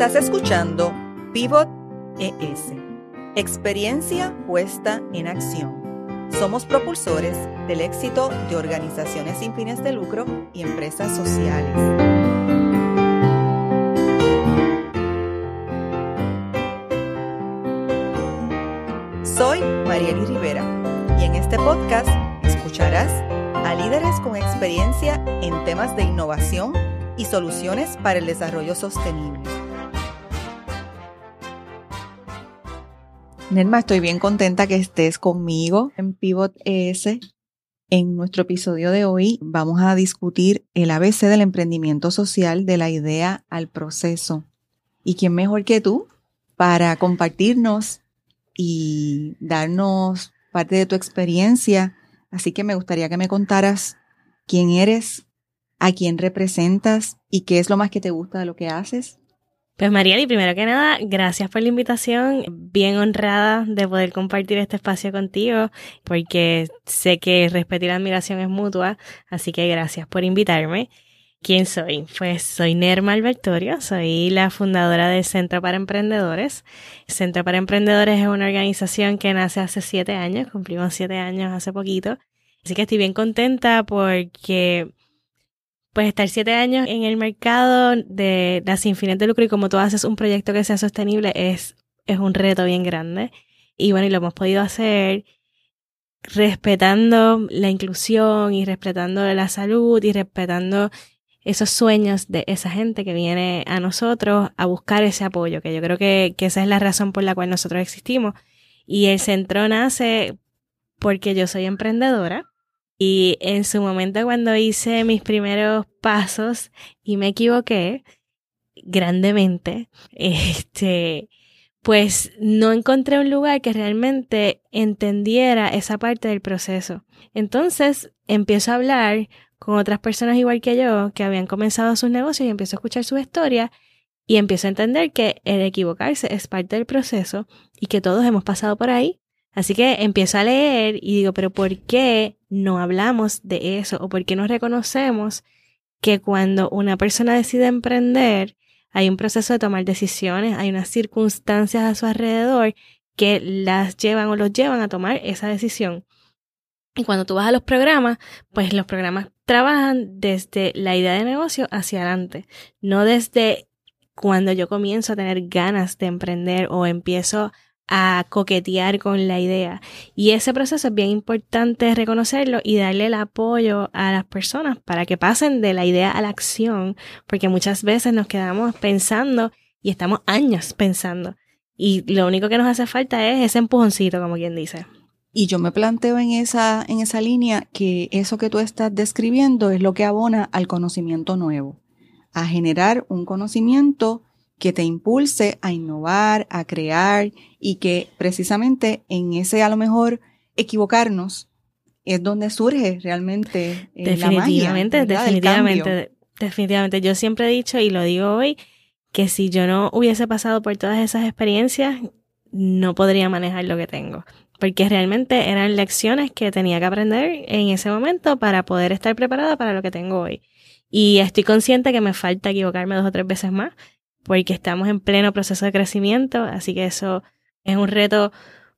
Estás escuchando Pivot ES, experiencia puesta en acción. Somos propulsores del éxito de organizaciones sin fines de lucro y empresas sociales. Soy Marieli Rivera y en este podcast escucharás a líderes con experiencia en temas de innovación y soluciones para el desarrollo sostenible. Nelma, estoy bien contenta que estés conmigo en Pivot ES. En nuestro episodio de hoy vamos a discutir el ABC del emprendimiento social de la idea al proceso. ¿Y quién mejor que tú para compartirnos y darnos parte de tu experiencia? Así que me gustaría que me contaras quién eres, a quién representas y qué es lo más que te gusta de lo que haces. Pues Marieli, primero que nada, gracias por la invitación. Bien honrada de poder compartir este espacio contigo, porque sé que el respeto y la admiración es mutua, así que gracias por invitarme. ¿Quién soy? Pues soy Nerma Albertorio, soy la fundadora del Centro para Emprendedores. Centro para Emprendedores es una organización que nace hace siete años, cumplimos siete años hace poquito. Así que estoy bien contenta porque pues estar siete años en el mercado de las sin de lucro y como tú haces un proyecto que sea sostenible es, es un reto bien grande. Y bueno, y lo hemos podido hacer respetando la inclusión y respetando la salud y respetando esos sueños de esa gente que viene a nosotros a buscar ese apoyo, que yo creo que, que esa es la razón por la cual nosotros existimos. Y el centro nace porque yo soy emprendedora y en su momento cuando hice mis primeros pasos y me equivoqué grandemente, este, pues no encontré un lugar que realmente entendiera esa parte del proceso. Entonces empiezo a hablar con otras personas igual que yo que habían comenzado sus negocios y empiezo a escuchar su historia y empiezo a entender que el equivocarse es parte del proceso y que todos hemos pasado por ahí Así que empiezo a leer y digo, pero ¿por qué no hablamos de eso? ¿O por qué no reconocemos que cuando una persona decide emprender, hay un proceso de tomar decisiones, hay unas circunstancias a su alrededor que las llevan o los llevan a tomar esa decisión? Y cuando tú vas a los programas, pues los programas trabajan desde la idea de negocio hacia adelante, no desde cuando yo comienzo a tener ganas de emprender o empiezo a coquetear con la idea. Y ese proceso es bien importante reconocerlo y darle el apoyo a las personas para que pasen de la idea a la acción, porque muchas veces nos quedamos pensando y estamos años pensando. Y lo único que nos hace falta es ese empujoncito, como quien dice. Y yo me planteo en esa, en esa línea que eso que tú estás describiendo es lo que abona al conocimiento nuevo, a generar un conocimiento que te impulse a innovar, a crear y que precisamente en ese a lo mejor equivocarnos es donde surge realmente eh, definitivamente, la magia, definitivamente, definitivamente. Yo siempre he dicho y lo digo hoy que si yo no hubiese pasado por todas esas experiencias no podría manejar lo que tengo porque realmente eran lecciones que tenía que aprender en ese momento para poder estar preparada para lo que tengo hoy. Y estoy consciente que me falta equivocarme dos o tres veces más porque estamos en pleno proceso de crecimiento, así que eso es un reto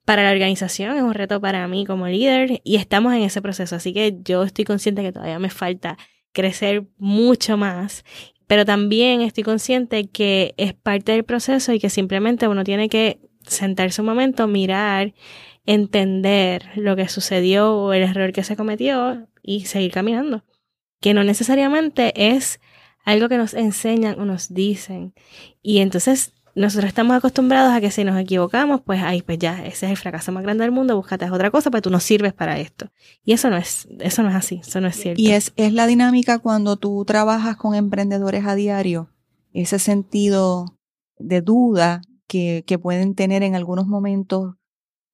para la organización, es un reto para mí como líder y estamos en ese proceso, así que yo estoy consciente que todavía me falta crecer mucho más, pero también estoy consciente que es parte del proceso y que simplemente uno tiene que sentarse un momento, mirar, entender lo que sucedió o el error que se cometió y seguir caminando, que no necesariamente es algo que nos enseñan o nos dicen. Y entonces nosotros estamos acostumbrados a que si nos equivocamos, pues ahí pues ya, ese es el fracaso más grande del mundo, búscate otra cosa, pero tú no sirves para esto. Y eso no es, eso no es así, eso no es cierto. Y es, es la dinámica cuando tú trabajas con emprendedores a diario, ese sentido de duda que, que pueden tener en algunos momentos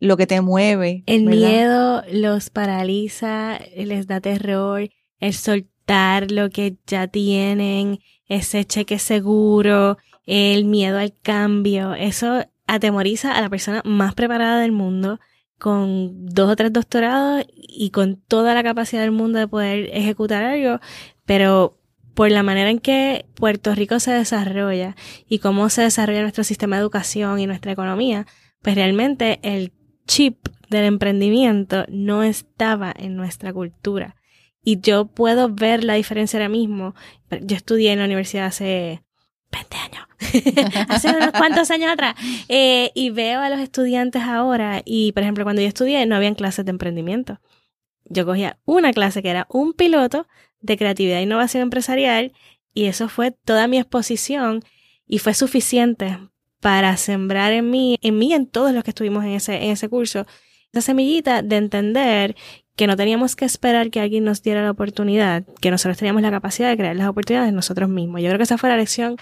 lo que te mueve. El miedo los paraliza, les da terror, el sol lo que ya tienen, ese cheque seguro, el miedo al cambio, eso atemoriza a la persona más preparada del mundo, con dos o tres doctorados y con toda la capacidad del mundo de poder ejecutar algo, pero por la manera en que Puerto Rico se desarrolla y cómo se desarrolla nuestro sistema de educación y nuestra economía, pues realmente el chip del emprendimiento no estaba en nuestra cultura. Y yo puedo ver la diferencia ahora mismo. Yo estudié en la universidad hace 20 años, hace unos cuantos años atrás, eh, y veo a los estudiantes ahora, y por ejemplo, cuando yo estudié no habían clases de emprendimiento. Yo cogía una clase que era un piloto de creatividad e innovación empresarial, y eso fue toda mi exposición, y fue suficiente para sembrar en mí, en mí, en todos los que estuvimos en ese, en ese curso, esa semillita de entender que no teníamos que esperar que alguien nos diera la oportunidad, que nosotros teníamos la capacidad de crear las oportunidades nosotros mismos. Yo creo que esa fue la lección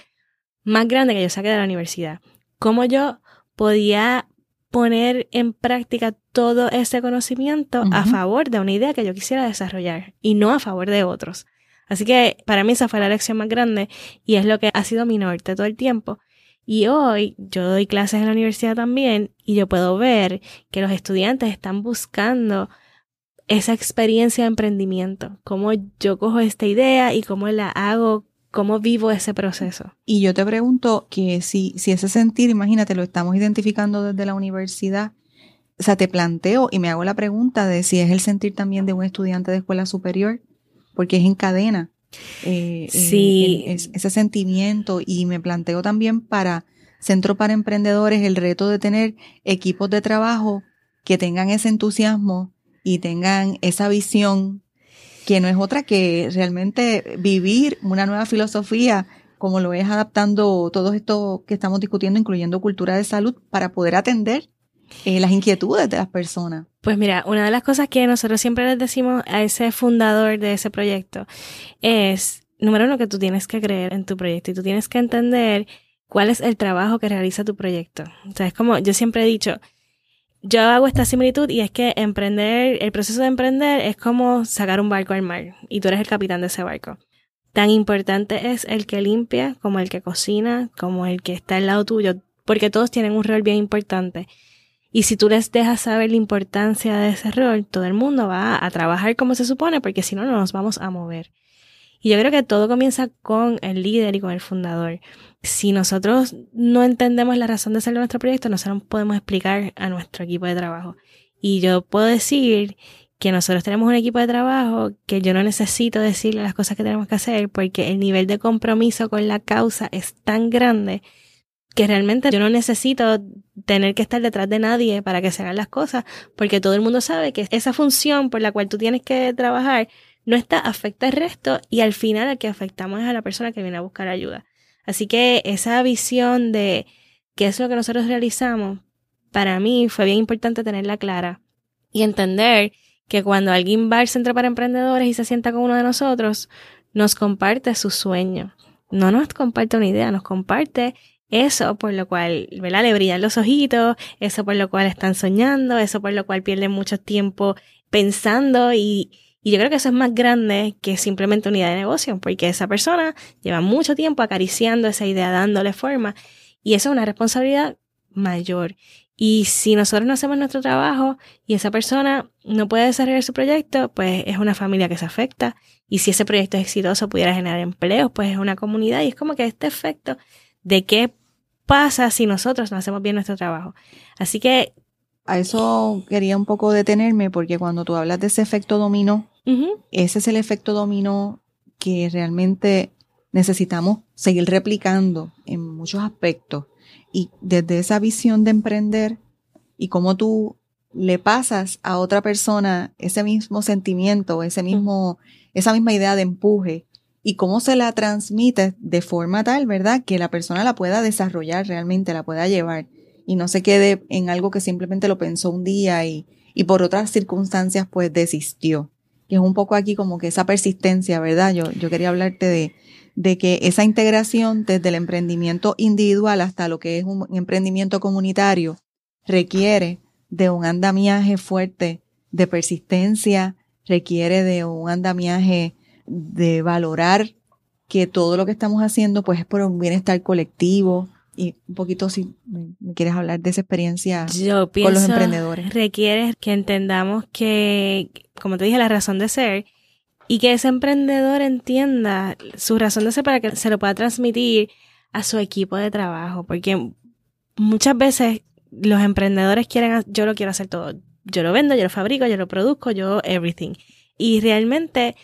más grande que yo saqué de la universidad. Cómo yo podía poner en práctica todo ese conocimiento a favor de una idea que yo quisiera desarrollar y no a favor de otros. Así que para mí esa fue la lección más grande y es lo que ha sido mi norte todo el tiempo. Y hoy yo doy clases en la universidad también y yo puedo ver que los estudiantes están buscando esa experiencia de emprendimiento, cómo yo cojo esta idea y cómo la hago, cómo vivo ese proceso. Y yo te pregunto que si, si ese sentir, imagínate, lo estamos identificando desde la universidad, o sea, te planteo y me hago la pregunta de si es el sentir también de un estudiante de escuela superior, porque es en cadena. Eh, eh, sí. ese sentimiento y me planteo también para Centro para Emprendedores el reto de tener equipos de trabajo que tengan ese entusiasmo y tengan esa visión que no es otra que realmente vivir una nueva filosofía como lo es adaptando todo esto que estamos discutiendo, incluyendo cultura de salud, para poder atender eh, las inquietudes de las personas. Pues mira, una de las cosas que nosotros siempre les decimos a ese fundador de ese proyecto es, número uno, que tú tienes que creer en tu proyecto y tú tienes que entender cuál es el trabajo que realiza tu proyecto. O sea, es como yo siempre he dicho, yo hago esta similitud y es que emprender, el proceso de emprender es como sacar un barco al mar y tú eres el capitán de ese barco. Tan importante es el que limpia como el que cocina, como el que está al lado tuyo, porque todos tienen un rol bien importante. Y si tú les dejas saber la importancia de ese rol, todo el mundo va a trabajar como se supone, porque si no, no nos vamos a mover. Y yo creo que todo comienza con el líder y con el fundador. Si nosotros no entendemos la razón de ser de nuestro proyecto, nosotros podemos explicar a nuestro equipo de trabajo. Y yo puedo decir que nosotros tenemos un equipo de trabajo que yo no necesito decirle las cosas que tenemos que hacer porque el nivel de compromiso con la causa es tan grande que realmente yo no necesito tener que estar detrás de nadie para que se hagan las cosas, porque todo el mundo sabe que esa función por la cual tú tienes que trabajar no está, afecta al resto y al final al que afectamos es a la persona que viene a buscar ayuda. Así que esa visión de qué es lo que nosotros realizamos, para mí fue bien importante tenerla clara y entender que cuando alguien va al Centro para Emprendedores y se sienta con uno de nosotros, nos comparte su sueño. No nos comparte una idea, nos comparte eso por lo cual, ¿verdad? Le brillan los ojitos, eso por lo cual están soñando, eso por lo cual pierden mucho tiempo pensando y, y yo creo que eso es más grande que simplemente una idea de negocio, porque esa persona lleva mucho tiempo acariciando esa idea, dándole forma, y eso es una responsabilidad mayor. Y si nosotros no hacemos nuestro trabajo y esa persona no puede desarrollar su proyecto, pues es una familia que se afecta. Y si ese proyecto es exitoso, pudiera generar empleos, pues es una comunidad. Y es como que este efecto de qué pasa si nosotros no hacemos bien nuestro trabajo. Así que... A eso quería un poco detenerme porque cuando tú hablas de ese efecto dominó, ese es el efecto dominó que realmente necesitamos seguir replicando en muchos aspectos. Y desde esa visión de emprender y cómo tú le pasas a otra persona ese mismo sentimiento, ese mismo, esa misma idea de empuje y cómo se la transmite de forma tal, ¿verdad? Que la persona la pueda desarrollar realmente, la pueda llevar y no se quede en algo que simplemente lo pensó un día y, y por otras circunstancias pues desistió que es un poco aquí como que esa persistencia, ¿verdad? Yo, yo quería hablarte de, de que esa integración desde el emprendimiento individual hasta lo que es un emprendimiento comunitario requiere de un andamiaje fuerte de persistencia, requiere de un andamiaje de valorar que todo lo que estamos haciendo pues es por un bienestar colectivo, y un poquito si me, quieres hablar de esa experiencia con los emprendedores. Requiere que entendamos que, como te dije, la razón de ser y que ese emprendedor entienda su razón de ser para que se lo pueda transmitir a su equipo de trabajo, porque muchas veces los emprendedores quieren, yo lo quiero hacer todo, yo lo vendo, yo lo fabrico, yo lo produzco, yo everything. Y realmente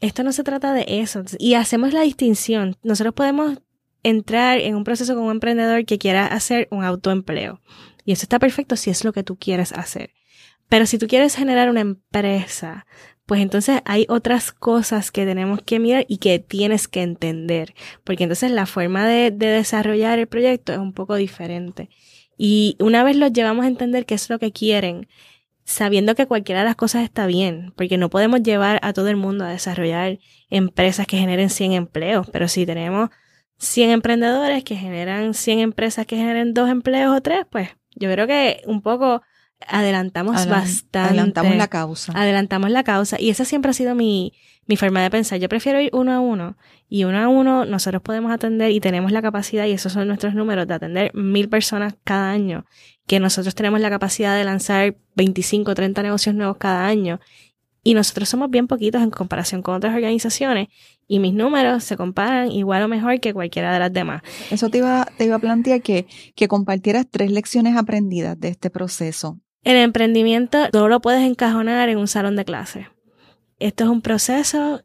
esto no se trata de eso. Y hacemos la distinción. Nosotros podemos entrar en un proceso con un emprendedor que quiera hacer un autoempleo. Y eso está perfecto si es lo que tú quieres hacer. Pero si tú quieres generar una empresa, pues entonces hay otras cosas que tenemos que mirar y que tienes que entender, porque entonces la forma de, desarrollar el proyecto es un poco diferente. Y una vez los llevamos a entender qué es lo que quieren, sabiendo que cualquiera de las cosas está bien, porque no podemos llevar a todo el mundo a desarrollar empresas que generen 100 empleos, pero si tenemos 100 emprendedores que generan 100 empresas que generen dos empleos o tres, pues yo creo que un poco adelantamos bastante. Adelantamos la causa. Adelantamos la causa. Y esa siempre ha sido mi, mi forma de pensar. Yo prefiero ir uno a uno. Y uno a uno nosotros podemos atender y tenemos la capacidad, y esos son nuestros números, de atender mil personas cada año. Que nosotros tenemos la capacidad de lanzar 25, 30 negocios nuevos cada año. Y nosotros somos bien poquitos en comparación con otras organizaciones y mis números se comparan igual o mejor que cualquiera de las demás. Eso te iba, te iba a plantear que, que compartieras tres lecciones aprendidas de este proceso. El emprendimiento no lo puedes encajonar en un salón de clase. Esto es un proceso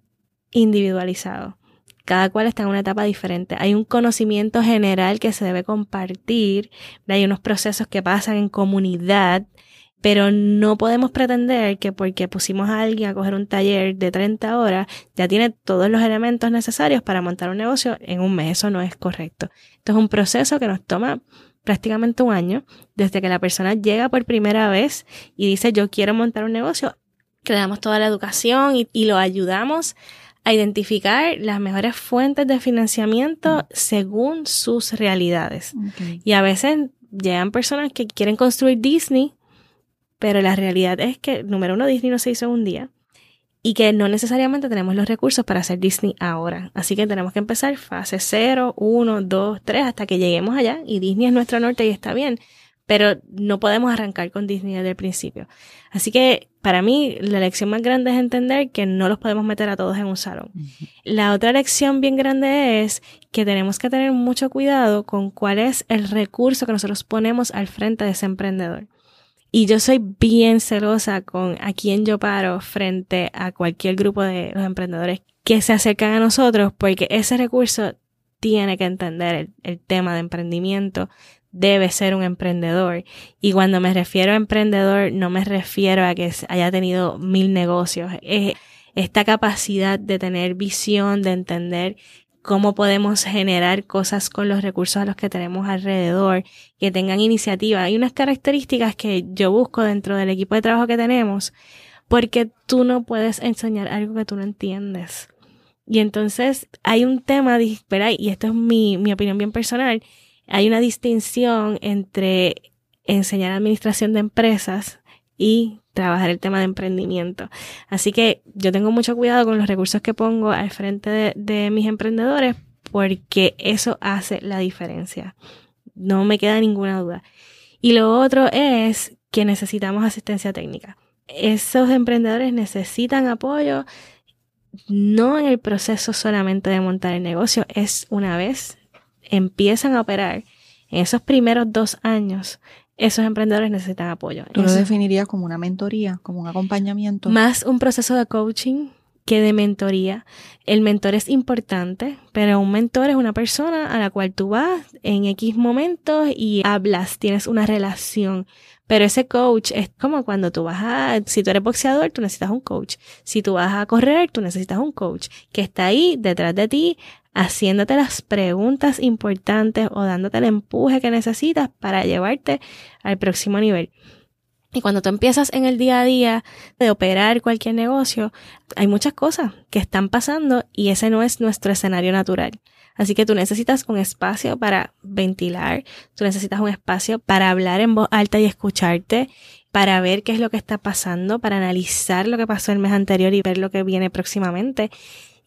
individualizado. Cada cual está en una etapa diferente. Hay un conocimiento general que se debe compartir. Hay unos procesos que pasan en comunidad. Pero no podemos pretender que porque pusimos a alguien a coger un taller de 30 horas, ya tiene todos los elementos necesarios para montar un negocio en un mes. Eso no es correcto. Esto es un proceso que nos toma prácticamente un año, desde que la persona llega por primera vez y dice yo quiero montar un negocio, damos toda la educación y, lo ayudamos a identificar las mejores fuentes de financiamiento según sus realidades. Y a veces llegan personas que quieren construir Disney, pero la realidad es que, número uno, Disney no se hizo un día y que no necesariamente tenemos los recursos para hacer Disney ahora. Así que tenemos que empezar fase 0, 1, 2, 3 hasta que lleguemos allá y Disney es nuestro norte y está bien, pero no podemos arrancar con Disney desde el principio. Así que para mí la lección más grande es entender que no los podemos meter a todos en un salón. La otra lección bien grande es que tenemos que tener mucho cuidado con cuál es el recurso que nosotros ponemos al frente de ese emprendedor. Y yo soy bien celosa con a quién yo paro frente a cualquier grupo de los emprendedores que se acercan a nosotros, porque ese recurso tiene que entender el, tema de emprendimiento, debe ser un emprendedor. Y cuando me refiero a emprendedor, no me refiero a que haya tenido mil negocios. Es esta capacidad de tener visión, de entender cómo podemos generar cosas con los recursos a los que tenemos alrededor, que tengan iniciativa. Hay unas características que yo busco dentro del equipo de trabajo que tenemos, porque tú no puedes enseñar algo que tú no entiendes. Y entonces hay un tema, espera, y esto es mi, mi opinión bien personal, hay una distinción entre enseñar administración de empresas y trabajar el tema de emprendimiento. Así que yo tengo mucho cuidado con los recursos que pongo al frente de, mis emprendedores porque eso hace la diferencia. No me queda ninguna duda. Y lo otro es que necesitamos asistencia técnica. Esos emprendedores necesitan apoyo, no en el proceso solamente de montar el negocio, es una vez empiezan a operar, en esos primeros dos años, esos emprendedores necesitan apoyo. ¿Tú lo definirías como una mentoría, como un acompañamiento? Más un proceso de coaching que de mentoría. El mentor es importante, pero un mentor es una persona a la cual tú vas en X momentos y hablas, tienes una relación. Pero ese coach es como cuando tú vas a, si tú eres boxeador, tú necesitas un coach. Si tú vas a correr, tú necesitas un coach que está ahí detrás de ti, haciéndote las preguntas importantes o dándote el empuje que necesitas para llevarte al próximo nivel. Y cuando tú empiezas en el día a día de operar cualquier negocio, hay muchas cosas que están pasando y ese no es nuestro escenario natural. Así que tú necesitas un espacio para ventilar, tú necesitas un espacio para hablar en voz alta y escucharte, para ver qué es lo que está pasando, para analizar lo que pasó el mes anterior y ver lo que viene próximamente.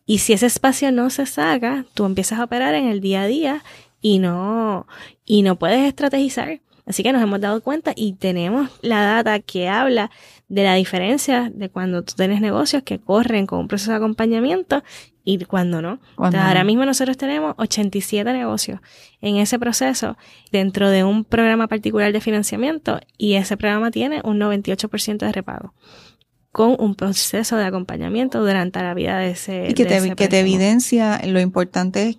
Y si ese espacio no se saca, tú empiezas a operar en el día a día y no, y no puedes estrategizar. Así que nos hemos dado cuenta y tenemos la data que habla de la diferencia de cuando tú tienes negocios que corren con un proceso de acompañamiento y cuando no. ahora mismo nosotros tenemos 87 negocios en ese proceso dentro de un programa particular de financiamiento y ese programa tiene un 98% de repago con un proceso de acompañamiento durante la vida de ese. Y que, te, que te evidencia lo importante es,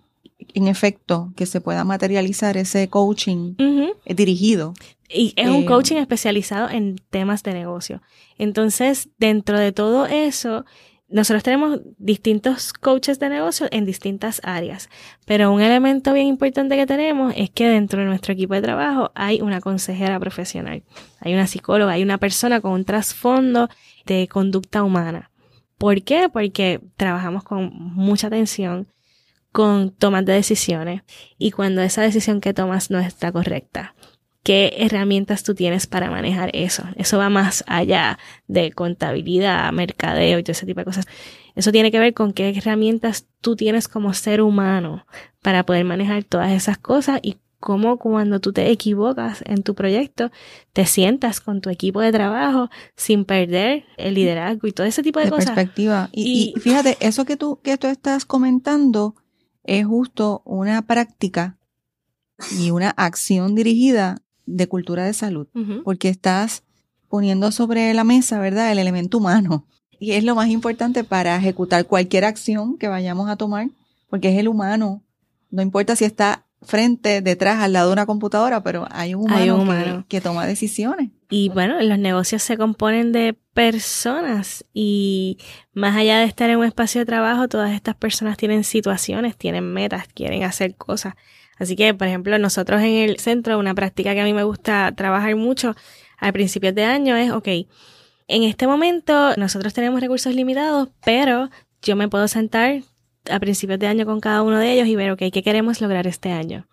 en efecto, que se pueda materializar ese coaching dirigido. Y es un eh, coaching especializado en temas de negocio. Entonces, dentro de todo eso, nosotros tenemos distintos coaches de negocio en distintas áreas, pero un elemento bien importante que tenemos es que dentro de nuestro equipo de trabajo hay una consejera profesional, hay una psicóloga, hay una persona con un trasfondo de conducta humana. ¿Por qué? Porque trabajamos con mucha atención con tomas de decisiones y cuando esa decisión que tomas no está correcta qué herramientas tú tienes para manejar eso. Eso va más allá de contabilidad, mercadeo y todo ese tipo de cosas. Eso tiene que ver con qué herramientas tú tienes como ser humano para poder manejar todas esas cosas y cómo cuando tú te equivocas en tu proyecto, te sientas con tu equipo de trabajo sin perder el liderazgo y todo ese tipo de, cosas. Perspectiva. Y, y, fíjate, eso que tú, que tú estás comentando es justo una práctica y una acción dirigida de cultura de salud, porque estás poniendo sobre la mesa, ¿verdad?, el elemento humano. Y es lo más importante para ejecutar cualquier acción que vayamos a tomar, porque es el humano. No importa si está frente, detrás, al lado de una computadora, pero hay un humano, Que, que, toma decisiones. Y bueno, los negocios se componen de personas y más allá de estar en un espacio de trabajo, todas estas personas tienen situaciones, tienen metas, quieren hacer cosas. Así que, por ejemplo, nosotros en el centro, una práctica que a mí me gusta trabajar mucho al principio de año es, ok, en este momento nosotros tenemos recursos limitados, pero yo me puedo sentar a principios de año con cada uno de ellos y ver, ok, ¿qué queremos lograr este año?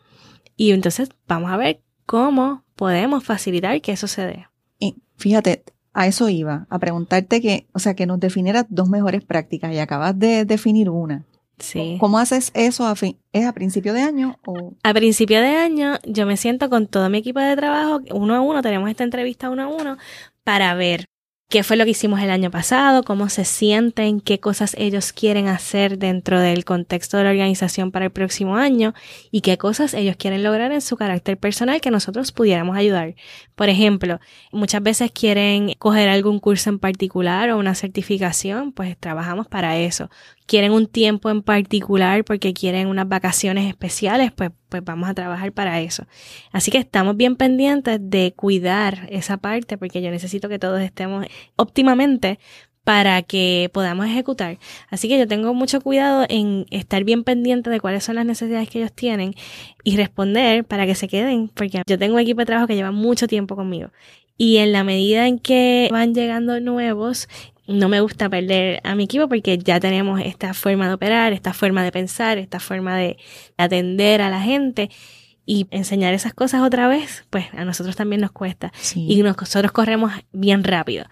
Y entonces vamos a ver cómo podemos facilitar que eso se dé. Y fíjate, a eso iba, a preguntarte que, o sea, que nos definieras dos mejores prácticas y acabas de definir una. Sí. ¿Cómo haces eso? A ¿Es a principio de año? O? A principio de año yo me siento con todo mi equipo de trabajo, uno a uno, tenemos esta entrevista uno a uno, para ver qué fue lo que hicimos el año pasado, cómo se sienten, qué cosas ellos quieren hacer dentro del contexto de la organización para el próximo año y qué cosas ellos quieren lograr en su carácter personal que nosotros pudiéramos ayudar. Por ejemplo, muchas veces quieren coger algún curso en particular o una certificación, pues trabajamos para eso quieren un tiempo en particular porque quieren unas vacaciones especiales, pues, pues vamos a trabajar para eso. Así que estamos bien pendientes de cuidar esa parte porque yo necesito que todos estemos óptimamente para que podamos ejecutar. Así que yo tengo mucho cuidado en estar bien pendiente de cuáles son las necesidades que ellos tienen y responder para que se queden, porque yo tengo un equipo de trabajo que lleva mucho tiempo conmigo. Y en la medida en que van llegando nuevos, no me gusta perder a mi equipo porque ya tenemos esta forma de operar, esta forma de pensar, esta forma de atender a la gente y enseñar esas cosas otra vez, pues a nosotros también nos cuesta y nosotros corremos bien rápido.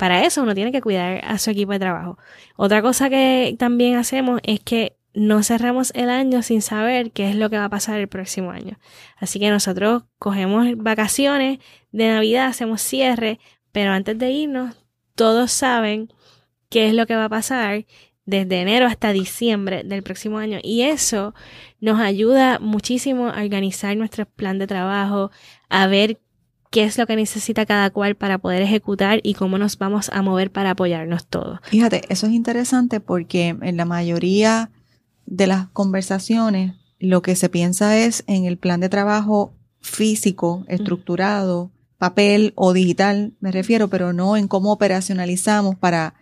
Para eso uno tiene que cuidar a su equipo de trabajo. Otra cosa que también hacemos es que no cerramos el año sin saber qué es lo que va a pasar el próximo año. Así que nosotros cogemos vacaciones de Navidad, hacemos cierre, pero antes de irnos todos saben qué es lo que va a pasar desde enero hasta diciembre del próximo año. Y eso nos ayuda muchísimo a organizar nuestro plan de trabajo, a ver qué es lo que necesita cada cual para poder ejecutar y cómo nos vamos a mover para apoyarnos todos. Fíjate, eso es interesante porque en la mayoría de las conversaciones lo que se piensa es en el plan de trabajo físico, estructurado, papel o digital, me refiero, pero no en cómo operacionalizamos para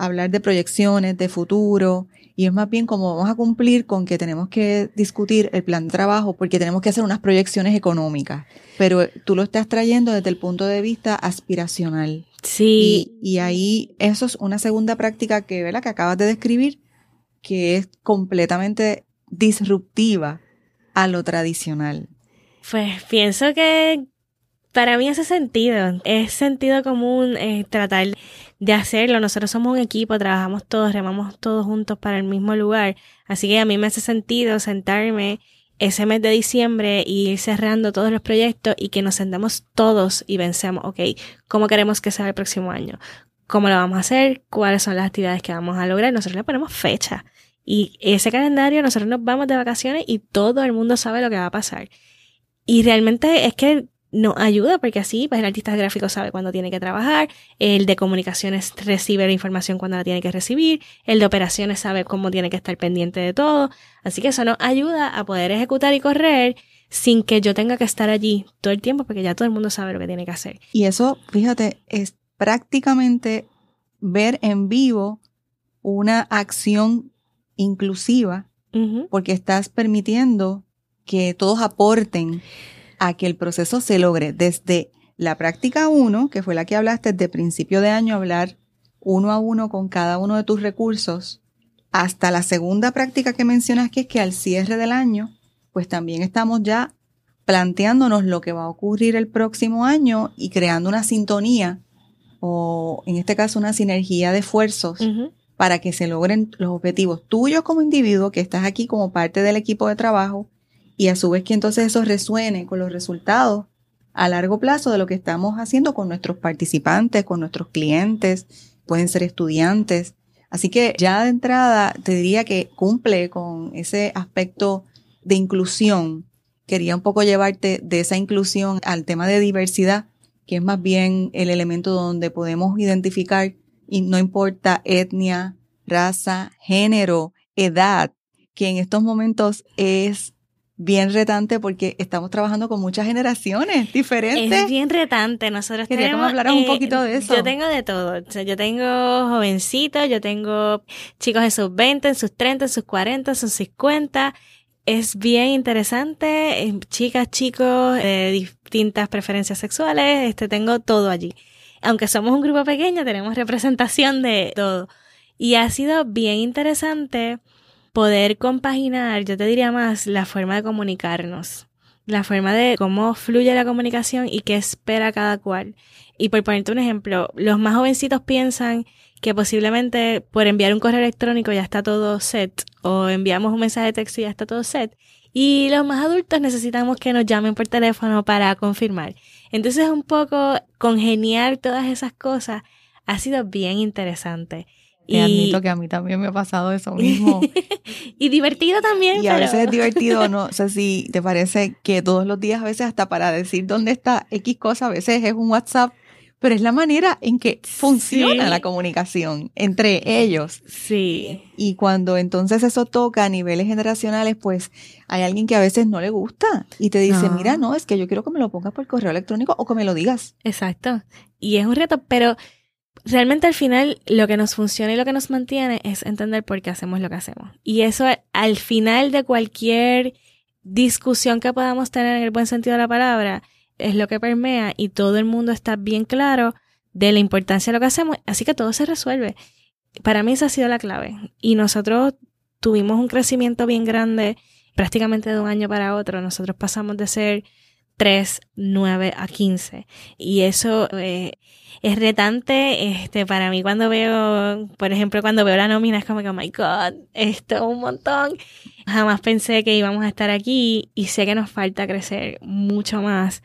hablar de proyecciones, de futuro, y es más bien como vamos a cumplir con que tenemos que discutir el plan de trabajo porque tenemos que hacer unas proyecciones económicas, pero tú lo estás trayendo desde el punto de vista aspiracional. Sí. Y, ahí eso es una segunda práctica que, ¿verdad? que acabas de describir, que es completamente disruptiva a lo tradicional. Pues pienso que para mí hace sentido, es sentido común eh, tratar de hacerlo. Nosotros somos un equipo, trabajamos todos, remamos todos juntos para el mismo lugar. Así que a mí me hace sentido sentarme ese mes de diciembre y ir cerrando todos los proyectos y que nos sentemos todos y vencemos, ok, ¿cómo queremos que sea el próximo año? ¿Cómo lo vamos a hacer? ¿Cuáles son las actividades que vamos a lograr? Nosotros le ponemos fecha. Y ese calendario, nosotros nos vamos de vacaciones y todo el mundo sabe lo que va a pasar. Y realmente es que nos ayuda porque así pues el artista gráfico sabe cuándo tiene que trabajar, el de comunicaciones recibe la información cuando la tiene que recibir, el de operaciones sabe cómo tiene que estar pendiente de todo, así que eso nos ayuda a poder ejecutar y correr sin que yo tenga que estar allí todo el tiempo porque ya todo el mundo sabe lo que tiene que hacer. Y eso, fíjate, es prácticamente ver en vivo una acción inclusiva porque estás permitiendo que todos aporten a que el proceso se logre desde la práctica 1, que fue la que hablaste de principio de año, hablar uno a uno con cada uno de tus recursos, hasta la segunda práctica que mencionas, que es que al cierre del año, pues también estamos ya planteándonos lo que va a ocurrir el próximo año y creando una sintonía o en este caso una sinergia de esfuerzos para que se logren los objetivos tuyos como individuo, que estás aquí como parte del equipo de trabajo, y a su vez que entonces eso resuene con los resultados a largo plazo de lo que estamos haciendo con nuestros participantes, con nuestros clientes, pueden ser estudiantes. Así que ya de entrada te diría que cumple con ese aspecto de inclusión. Quería un poco llevarte de esa inclusión al tema de diversidad, que es más bien el elemento donde podemos identificar y no importa etnia, raza, género, edad, que en estos momentos es bien retante porque estamos trabajando con muchas generaciones diferentes. Es bien retante. Nosotros Quería tenemos... que me hablaras un poquito de eso. Yo tengo de todo. O sea, yo tengo jovencitos, yo tengo chicos en sus 20, en sus 30, en sus 40, en sus 50. Es bien interesante. Eh, chicas, chicos, de distintas preferencias sexuales. Este, tengo todo allí aunque somos un grupo pequeño, tenemos representación de todo. Y ha sido bien interesante poder compaginar, yo te diría más, la forma de comunicarnos, la forma de cómo fluye la comunicación y qué espera cada cual. Y por ponerte un ejemplo, los más jovencitos piensan que posiblemente por enviar un correo electrónico ya está todo set o enviamos un mensaje de texto y ya está todo set. Y los más adultos necesitamos que nos llamen por teléfono para confirmar. Entonces un poco congeniar todas esas cosas ha sido bien interesante. Y... admito que a mí también me ha pasado eso mismo. y divertido también. Y a veces es divertido, no sé si te parece que todos los días, a veces hasta para decir dónde está X cosa, a veces es un WhatsApp pero es la manera en que funciona la comunicación entre ellos. Sí. Y cuando entonces eso toca a niveles generacionales, pues hay alguien que a veces no le gusta y te dice, mira, no, es que yo quiero que me lo pongas por correo electrónico o que me lo digas. Exacto. Y es un reto, pero realmente al final lo que nos funciona y lo que nos mantiene es entender por qué hacemos lo que hacemos. Y eso al final de cualquier discusión que podamos tener en el buen sentido de la palabra, es lo que permea y todo el mundo está bien claro de la importancia de lo que hacemos, así que todo se resuelve. Para mí esa ha sido la clave. Y nosotros tuvimos un crecimiento bien grande prácticamente de un año para otro. Nosotros pasamos de ser 3, 9 a 15. Y eso eh, es retante este, para mí cuando veo, por ejemplo, cuando veo la nómina es como que, oh my God, esto es un montón. Jamás pensé que íbamos a estar aquí y sé que nos falta crecer mucho más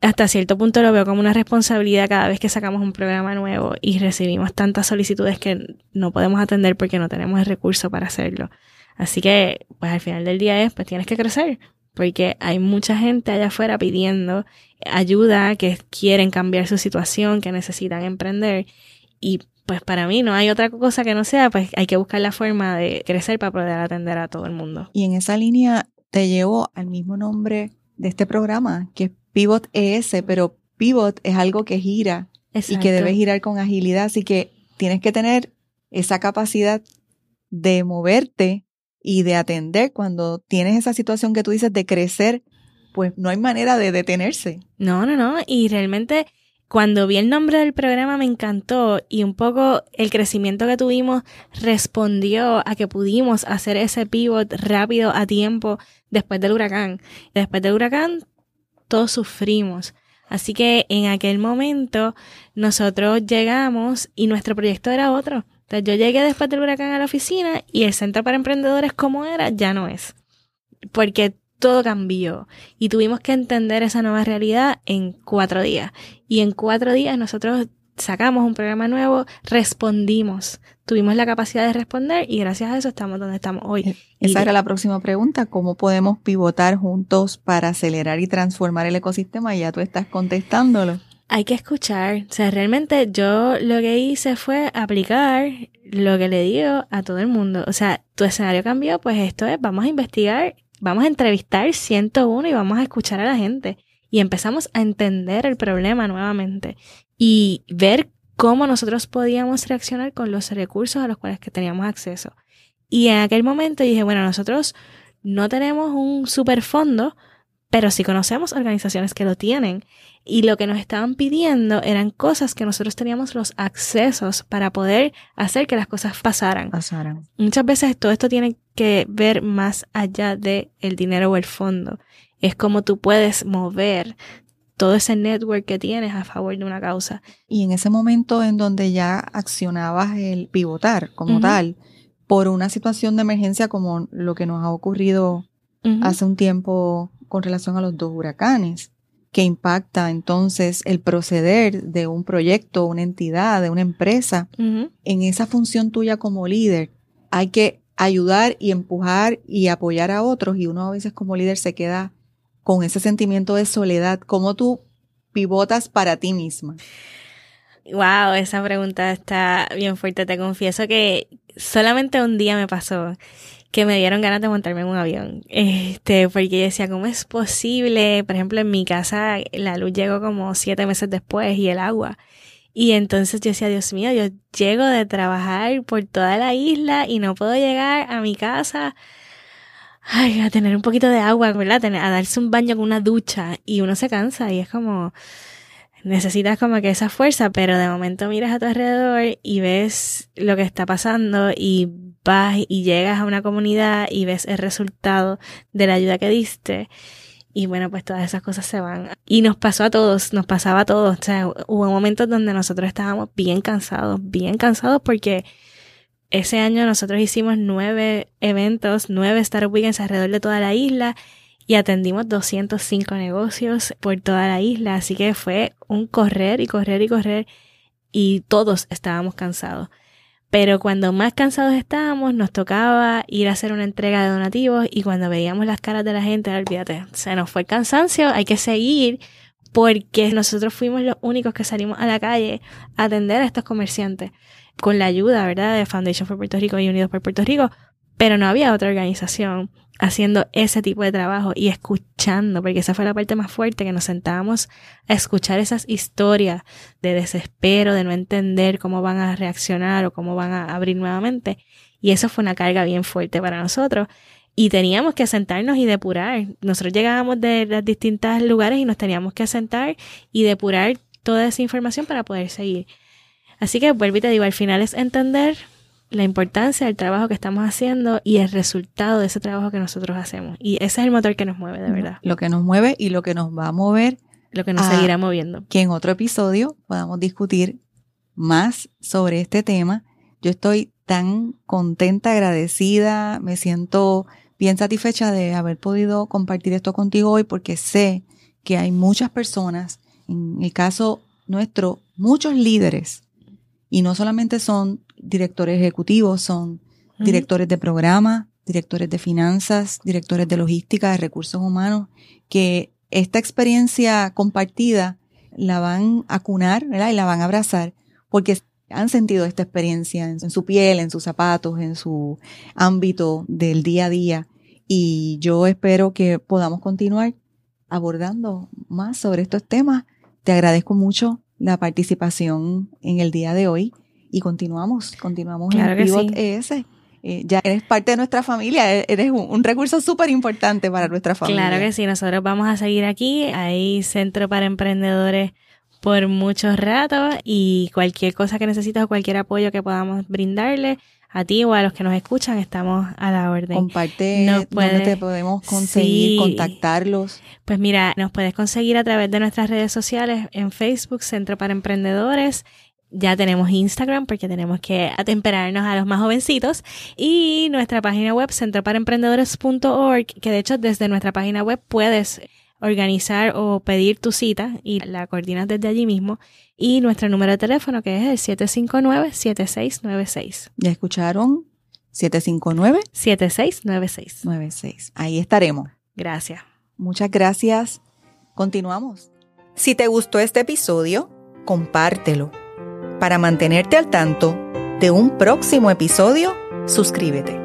hasta cierto punto lo veo como una responsabilidad cada vez que sacamos un programa nuevo y recibimos tantas solicitudes que no podemos atender porque no tenemos el recurso para hacerlo. Así que, pues al final del día es, pues tienes que crecer, porque hay mucha gente allá afuera pidiendo ayuda, que quieren cambiar su situación, que necesitan emprender y pues para mí no hay otra cosa que no sea, pues hay que buscar la forma de crecer para poder atender a todo el mundo. Y en esa línea te llevo al mismo nombre de este programa, que es Pivot ES, pero Pivot es algo que gira y que debe girar con agilidad, así que tienes que tener esa capacidad de moverte y de atender cuando tienes esa situación que tú dices de crecer, pues no hay manera de detenerse. No, no, no, y realmente cuando vi el nombre del programa me encantó y un poco el crecimiento que tuvimos respondió a que pudimos hacer ese pivot rápido a tiempo después del huracán. Después del huracán todos sufrimos. Así que en aquel momento nosotros llegamos y nuestro proyecto era otro. Entonces yo llegué después del huracán a la oficina y el centro para emprendedores como era ya no es. Porque todo cambió y tuvimos que entender esa nueva realidad en cuatro días. Y en cuatro días nosotros sacamos un programa nuevo, respondimos, tuvimos la capacidad de responder y gracias a eso estamos donde estamos hoy. E-, esa era la próxima pregunta, ¿cómo podemos pivotar juntos para acelerar y transformar el ecosistema? Y ya tú estás contestándolo. Hay que escuchar, o sea, realmente yo lo que hice fue aplicar lo que le digo a todo el mundo. O sea, tu escenario cambió, pues esto es, vamos a investigar, vamos a entrevistar 101 y vamos a escuchar a la gente. Y empezamos a entender el problema nuevamente y ver cómo nosotros podíamos reaccionar con los recursos a los cuales que teníamos acceso. Y en aquel momento dije, bueno, nosotros no tenemos un superfondo, pero sí conocemos organizaciones que lo tienen. Y lo que nos estaban pidiendo eran cosas que nosotros teníamos los accesos para poder hacer que las cosas pasaran. pasaran. Muchas veces todo esto tiene que ver más allá de el dinero o el fondo. Es como tú puedes mover todo ese network que tienes a favor de una causa. Y en ese momento en donde ya accionabas el pivotar como tal, por una situación de emergencia como lo que nos ha ocurrido hace un tiempo con relación a los dos huracanes, que impacta entonces el proceder de un proyecto, una entidad, de una empresa, en esa función tuya como líder, hay que ayudar y empujar y apoyar a otros y uno a veces como líder se queda con ese sentimiento de soledad? ¿Cómo tú pivotas para ti misma? Wow, esa pregunta está bien fuerte. Te confieso que solamente un día me pasó que me dieron ganas de montarme en un avión. Este, porque decía, ¿cómo es posible? Por ejemplo, en mi casa la luz llegó como siete meses después y el agua. Y entonces yo decía, Dios mío, yo llego de trabajar por toda la isla y no puedo llegar a mi casa ay, a tener un poquito de agua, ¿verdad? a darse un baño con una ducha y uno se cansa y es como, necesitas como que esa fuerza, pero de momento miras a tu alrededor y ves lo que está pasando y y llegas a una comunidad y ves el resultado de la ayuda que diste. Y bueno, pues todas esas cosas se van. Y nos pasó a todos, nos pasaba a todos. O sea, hubo momentos donde nosotros estábamos bien cansados, bien cansados porque ese año nosotros hicimos nueve eventos, nueve Startup Weekends alrededor de toda la isla y atendimos 205 negocios por toda la isla. Así que fue un correr y correr y correr y todos estábamos cansados. Pero cuando más cansados estábamos, nos tocaba ir a hacer una entrega de donativos y cuando veíamos las caras de la gente, olvídate, se nos fue el cansancio, hay que seguir porque nosotros fuimos los únicos que salimos a la calle a atender a estos comerciantes con la ayuda, ¿verdad?, de Foundation for Puerto Rico y Unidos por Puerto Rico, pero no había otra organización haciendo ese tipo de trabajo y escuchando, porque esa fue la parte más fuerte, que nos sentábamos a escuchar esas historias de desespero, de no entender cómo van a reaccionar o cómo van a abrir nuevamente. Y eso fue una carga bien fuerte para nosotros. Y teníamos que sentarnos y depurar. Nosotros llegábamos de los distintos lugares y nos teníamos que sentar y depurar toda esa información para poder seguir. Así que vuelvo y te digo, al final es entender la importancia del trabajo que estamos haciendo y el resultado de ese trabajo que nosotros hacemos. Y ese es el motor que nos mueve, de verdad. Lo que nos mueve y lo que nos va a mover. Lo que nos seguirá moviendo. Que en otro episodio podamos discutir más sobre este tema. Yo estoy tan contenta, agradecida, me siento bien satisfecha de haber podido compartir esto contigo hoy porque sé que hay muchas personas, en el caso nuestro, muchos líderes y no solamente son directores ejecutivos, son directores de programa, directores de finanzas, directores de logística, de recursos humanos, que esta experiencia compartida la van a cunar ¿verdad? y la van a abrazar porque han sentido esta experiencia en, su piel, en sus zapatos, en su ámbito del día a día. Y yo espero que podamos continuar abordando más sobre estos temas. Te agradezco mucho la participación en el día de hoy y continuamos, continuamos en Pivot ES. Eh, ya eres parte de nuestra familia, e-, eres un, recurso súper importante para nuestra familia. Claro que sí, nosotros vamos a seguir aquí, hay centro para emprendedores por muchos ratos y cualquier cosa que necesites o cualquier apoyo que podamos brindarle, a ti o a los que nos escuchan, estamos a la orden. Comparte dónde te podemos conseguir, contactarlos. Pues mira, nos puedes conseguir a través de nuestras redes sociales en Facebook, Centro para Emprendedores, Ya tenemos Instagram porque tenemos que atemperarnos a los más jovencitos y nuestra página web centroparaemprendedores.org, que de hecho desde nuestra página web puedes organizar o pedir tu cita y la coordinas desde allí mismo. Y nuestro número de teléfono que es el 759-7696. ¿Ya escucharon? 759 7696. 96. Ahí estaremos. Gracias. Muchas gracias. Continuamos. Si te gustó este episodio, compártelo. Para mantenerte al tanto de un próximo episodio, suscríbete.